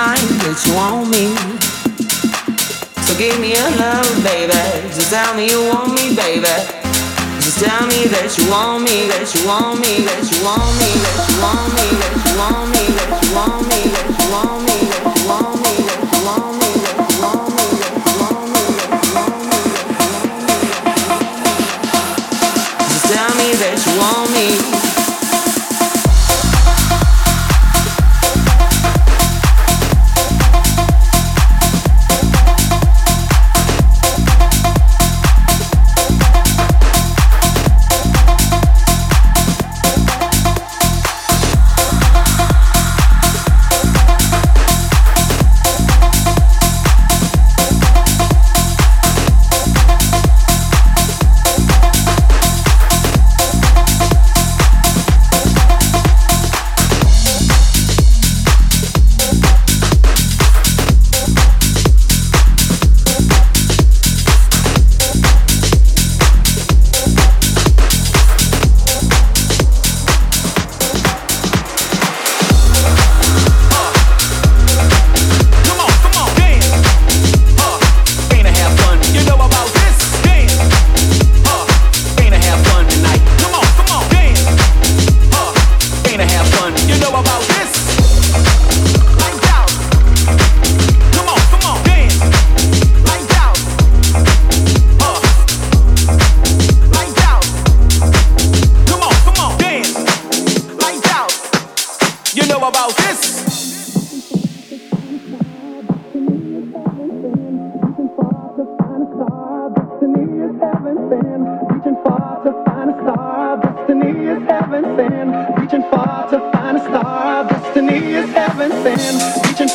Give me a sign that you want me. So give me a love, baby. Just tell me you want me, baby. Just tell me that you want me, that you want me, that you want me, that you want me, that you want me, is heaven sent. Reaching far to find a star. Destiny is heaven sent. Reaching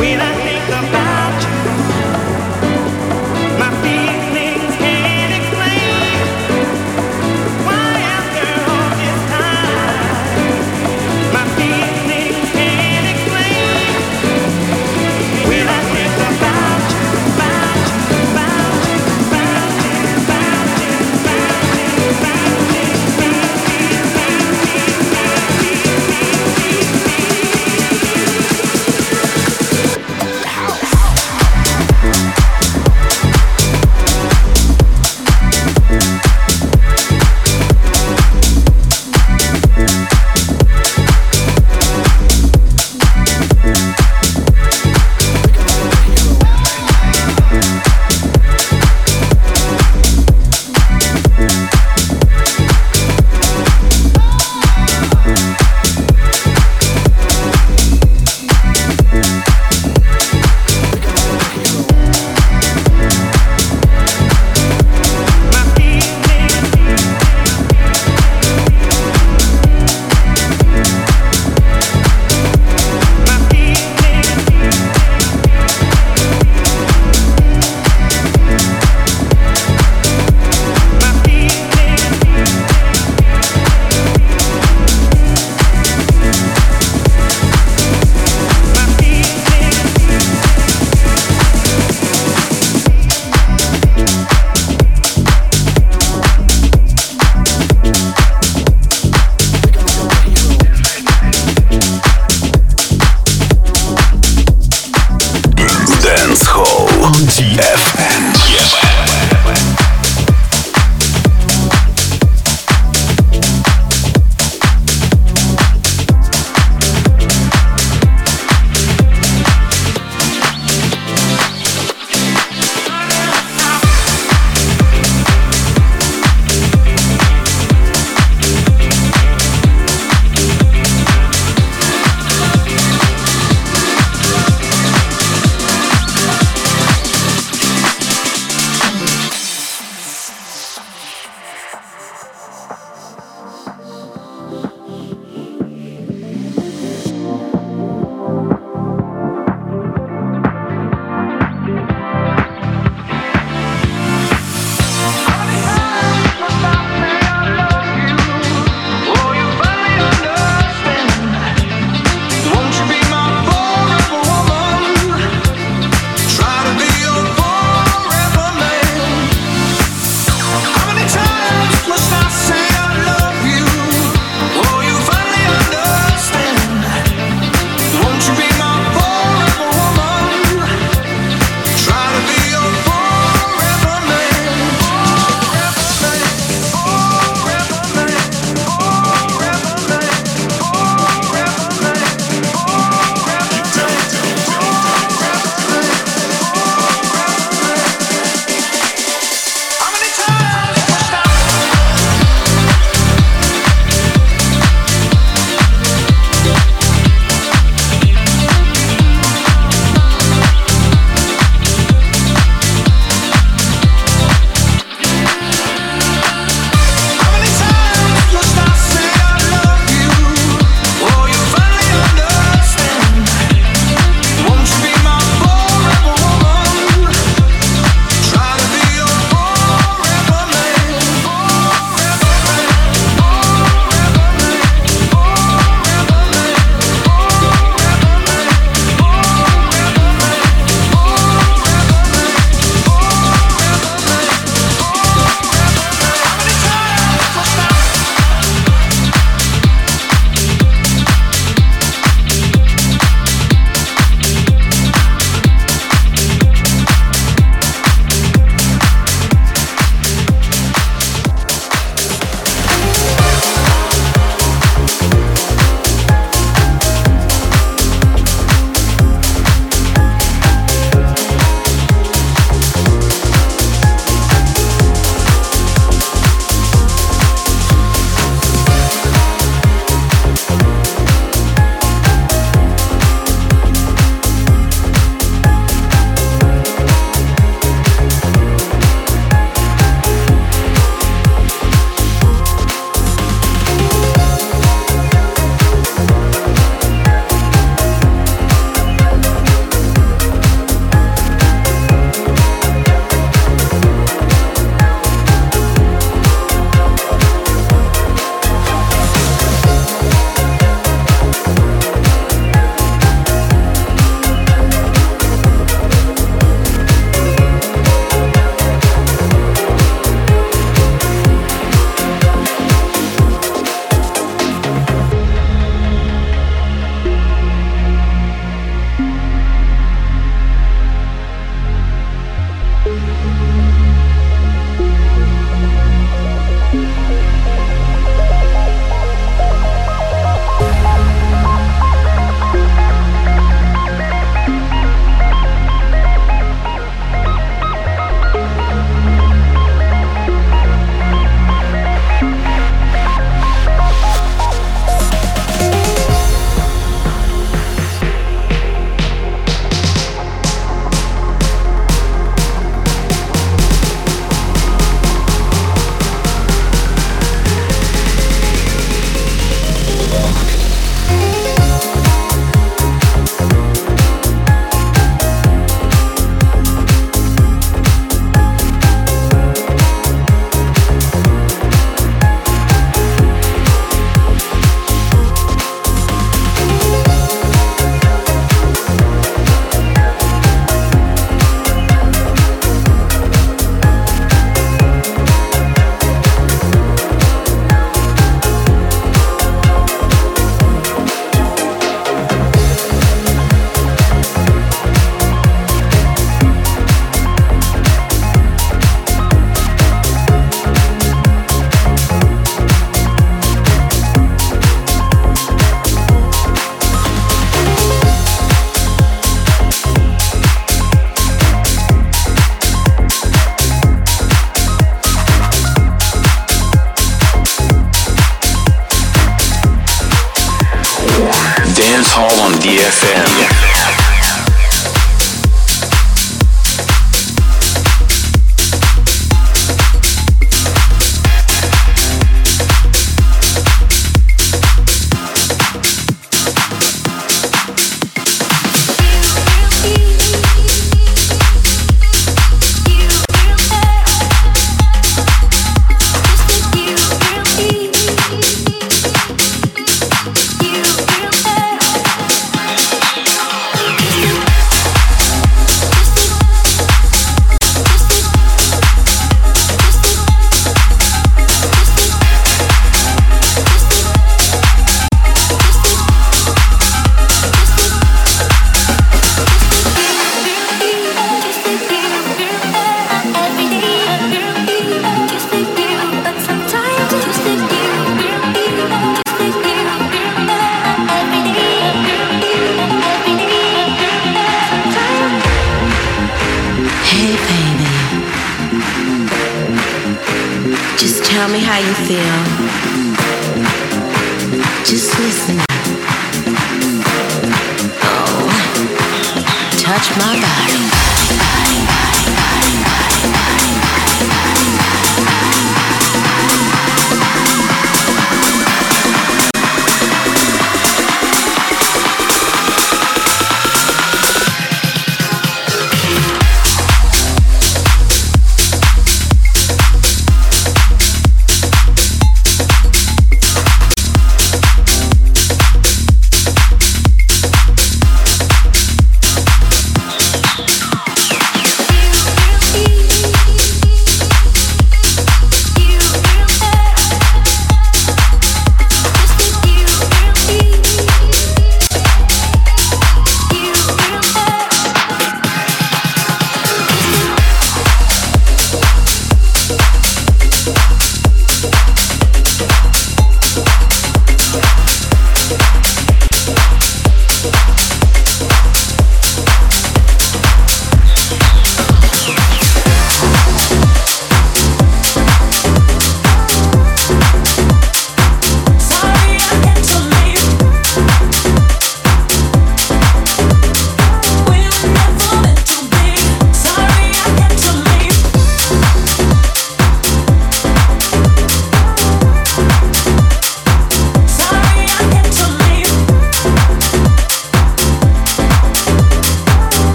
when I